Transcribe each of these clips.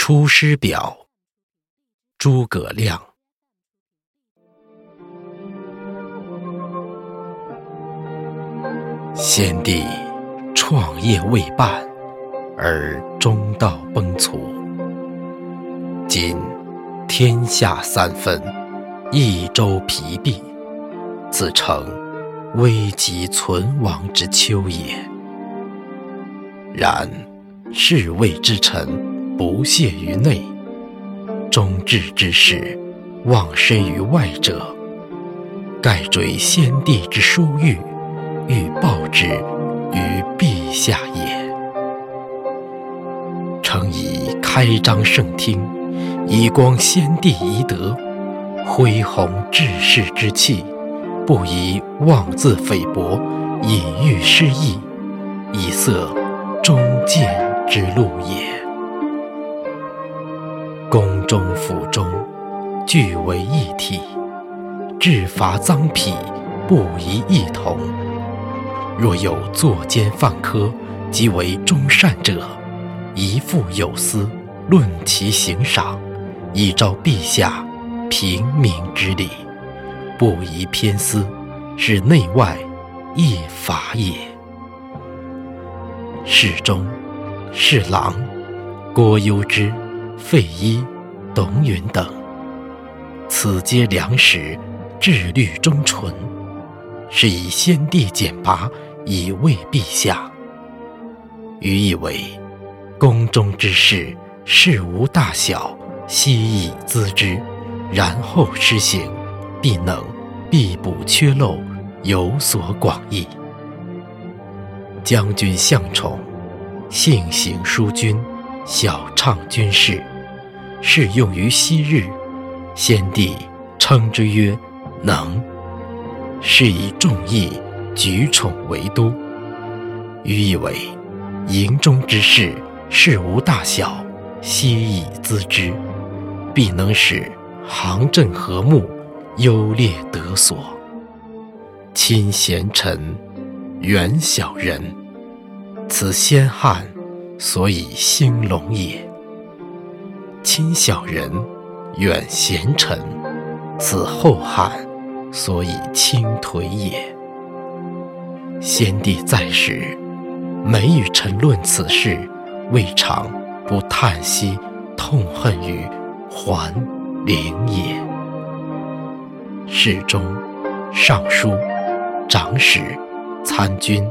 《出师表》诸葛亮。先帝创业未半，而中道崩殂。今天下三分，益州疲弊，此诚危急存亡之秋也。然侍卫之臣。不懈于内，忠志之士忘身于外者，盖追先帝之殊遇，欲报之于陛下也。诚以开张圣听，以光先帝遗德，恢弘志士之气，不宜妄自菲薄，隐喻失意，以塞忠谏之路也。中府中，俱为一体；治罚赃匹，不宜异同。若有作奸犯科，即为忠善者，宜付有司，论其刑赏，以昭陛下平民之礼，不宜偏私，使内外异法也。侍中、侍郎、郭攸之。费祎、董允等，此皆良实，志虑忠纯，是以先帝简拔以慰陛下。余以为，宫中之事，事无大小，悉以咨之，然后施行，必能必补缺漏，有所广益。将军向宠，性行淑均，晓畅军事。适用于昔日，先帝称之曰“能”，是以众议举宠为都。余以为，营中之事，事无大小，悉以咨之，必能使行阵和睦，优劣得所。亲贤臣，远小人，此先汉所以兴隆也。亲小人，远贤臣，此后汉所以倾颓也。先帝在时，每与臣论此事，未尝不叹息痛恨于桓灵也。侍中、尚书、长史、参军，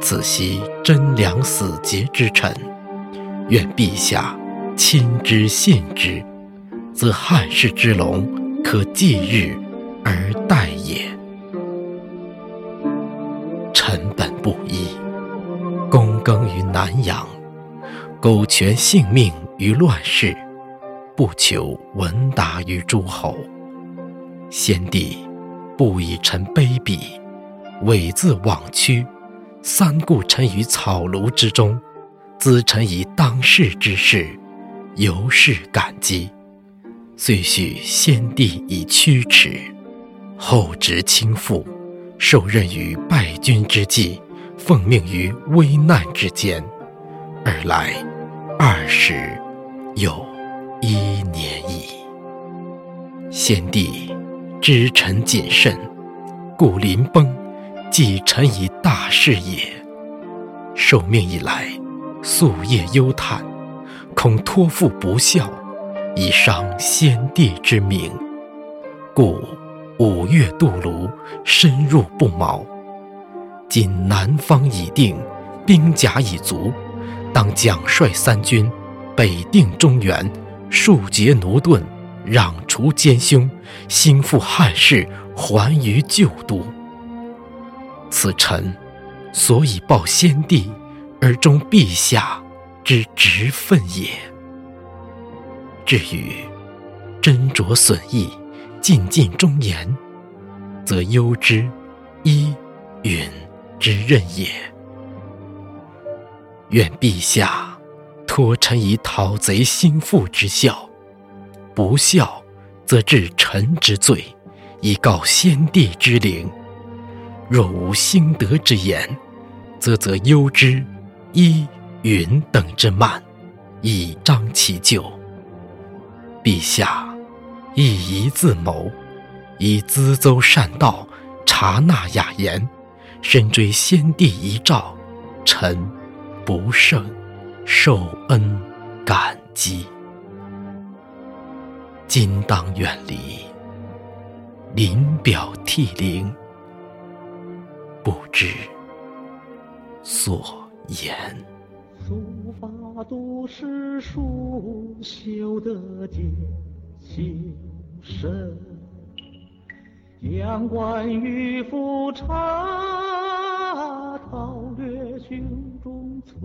此悉贞良死节之臣，愿陛下。亲之信之，则汉室之隆可继日而待也。臣本布衣，躬耕于南阳，苟全性命于乱世，不求闻达于诸侯。先帝不以臣卑鄙，猥自枉屈，三顾臣于草庐之中，咨臣以当世之事。由是感激，遂许先帝以驱驰，后值倾覆，受任于败军之际，奉命于危难之间，尔来二十有一年矣。先帝知臣谨慎，故临崩，寄臣以大事也。受命以来，夙夜忧叹。恐托付不效，以伤先帝之明，故五月渡泸，深入不毛。今南方已定，兵甲已足，当奖率三军，北定中原，庶竭奴钝，攘除奸凶，兴复汉室，还于旧都。此臣所以报先帝，而忠陛下。之直愤也。至于斟酌损益，尽尽忠言，则攸之、伊允之任也。愿陛下托臣以讨贼兴复之效，不效，则治臣之罪，以告先帝之灵。若无兴德之言，则则忧之、伊。云等之慢，以彰其咎。陛下亦宜自谋，以咨奏善道，察纳雅言，深追先帝遗诏，臣不胜受恩感激。今当远离，临表涕零，不知所言。书法度是书修的艰修身，阳关玉斧插，陶略胸中存。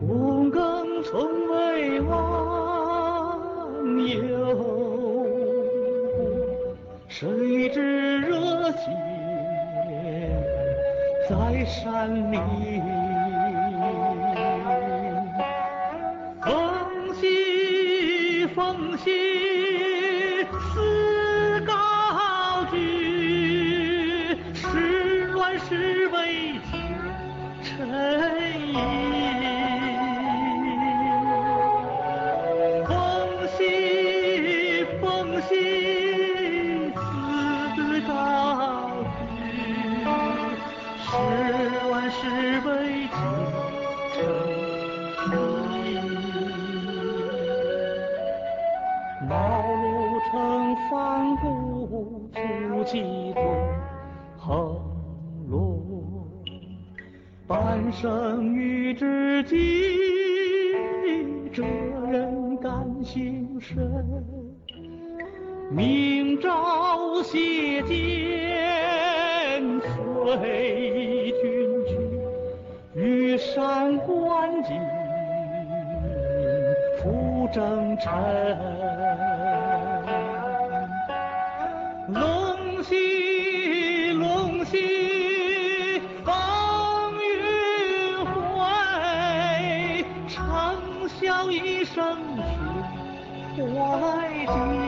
躬耕从未忘忧，谁知热血在山林。奉行思高举，时乱世为臣疑。奉行奉行思高举，时乱世为臣城方古，足迹纵横路。半生与知己，这人感心深。明朝谢剑，随君去，羽扇纶巾，赴征尘。西风雨回，长啸一声去，怀寂。